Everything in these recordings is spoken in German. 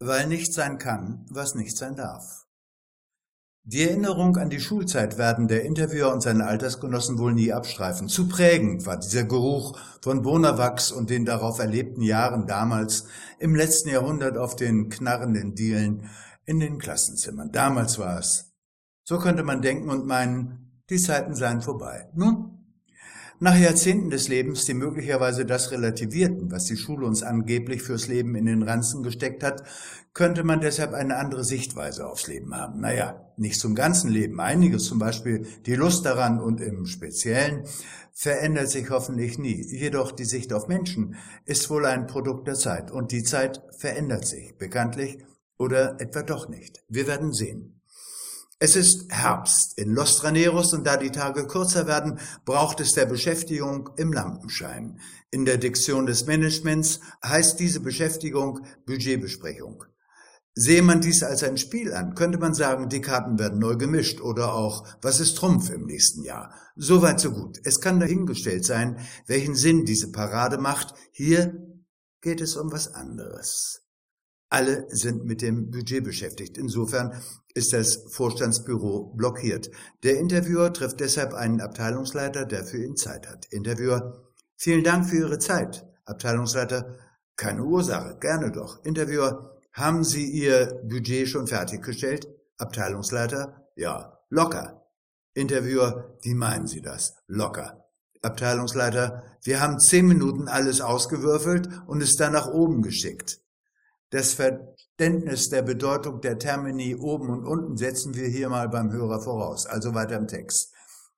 weil nicht sein kann, was nicht sein darf. Die Erinnerung an die Schulzeit werden der Interviewer und seine Altersgenossen wohl nie abstreifen. Zu prägend war dieser Geruch von Bonawachs und den darauf erlebten Jahren damals im letzten Jahrhundert auf den knarrenden Dielen in den Klassenzimmern. Damals war es. So könnte man denken und meinen, die Zeiten seien vorbei. Nun, nach Jahrzehnten des Lebens, die möglicherweise das relativierten, was die Schule uns angeblich fürs Leben in den Ranzen gesteckt hat, könnte man deshalb eine andere Sichtweise aufs Leben haben. Naja, nicht zum ganzen Leben. Einiges, zum Beispiel die Lust daran und im Speziellen, verändert sich hoffentlich nie. Jedoch die Sicht auf Menschen ist wohl ein Produkt der Zeit und die Zeit verändert sich, bekanntlich oder etwa doch nicht. Wir werden sehen. Es ist Herbst in Los Traneros und da die Tage kürzer werden, braucht es der Beschäftigung im Lampenschein. In der Diktion des Managements heißt diese Beschäftigung Budgetbesprechung. Sehe man dies als ein Spiel an, könnte man sagen, die Karten werden neu gemischt oder auch, was ist Trumpf im nächsten Jahr? Soweit so gut. Es kann dahingestellt sein, welchen Sinn diese Parade macht. Hier geht es um was anderes. Alle sind mit dem Budget beschäftigt. Insofern ist das Vorstandsbüro blockiert. Der Interviewer trifft deshalb einen Abteilungsleiter, der für ihn Zeit hat. Interviewer, vielen Dank für Ihre Zeit. Abteilungsleiter, keine Ursache, gerne doch. Interviewer, haben Sie Ihr Budget schon fertiggestellt? Abteilungsleiter, ja, locker. Interviewer, wie meinen Sie das? Locker. Abteilungsleiter, wir haben zehn Minuten alles ausgewürfelt und es dann nach oben geschickt. Das Verständnis der Bedeutung der Termini oben und unten setzen wir hier mal beim Hörer voraus. Also weiter im Text.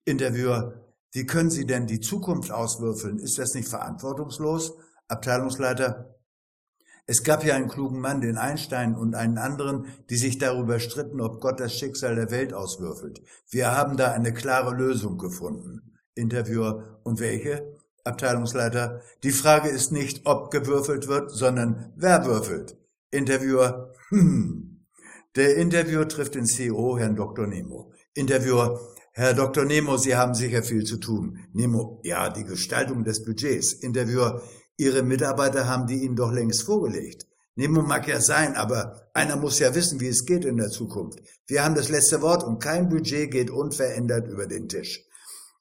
Interviewer, wie können Sie denn die Zukunft auswürfeln? Ist das nicht verantwortungslos? Abteilungsleiter, es gab ja einen klugen Mann, den Einstein und einen anderen, die sich darüber stritten, ob Gott das Schicksal der Welt auswürfelt. Wir haben da eine klare Lösung gefunden. Interviewer, und welche? Abteilungsleiter, die Frage ist nicht, ob gewürfelt wird, sondern wer würfelt. Interviewer, hm. Der Interviewer trifft den CEO, Herrn Dr. Nemo. Interviewer, Herr Dr. Nemo, Sie haben sicher viel zu tun. Nemo, ja, die Gestaltung des Budgets. Interviewer, Ihre Mitarbeiter haben die Ihnen doch längst vorgelegt. Nemo mag ja sein, aber einer muss ja wissen, wie es geht in der Zukunft. Wir haben das letzte Wort und kein Budget geht unverändert über den Tisch.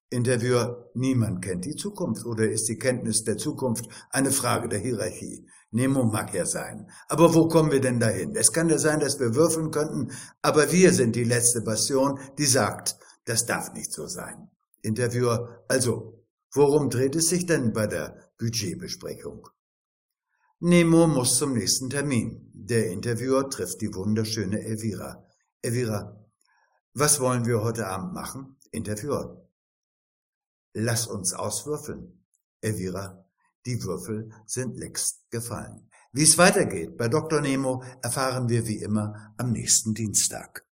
Interviewer, niemand kennt die Zukunft oder ist die Kenntnis der Zukunft eine Frage der Hierarchie? Nemo mag ja sein. Aber wo kommen wir denn dahin? Es kann ja sein, dass wir würfeln könnten, aber wir sind die letzte Bastion, die sagt, das darf nicht so sein. Interviewer, also, worum dreht es sich denn bei der Budgetbesprechung? Nemo muss zum nächsten Termin. Der Interviewer trifft die wunderschöne Elvira. Elvira, was wollen wir heute Abend machen? Interviewer. Lass uns auswürfeln. Elvira, die Würfel sind längst gefallen. Wie es weitergeht bei Dr. Nemo erfahren wir wie immer am nächsten Dienstag.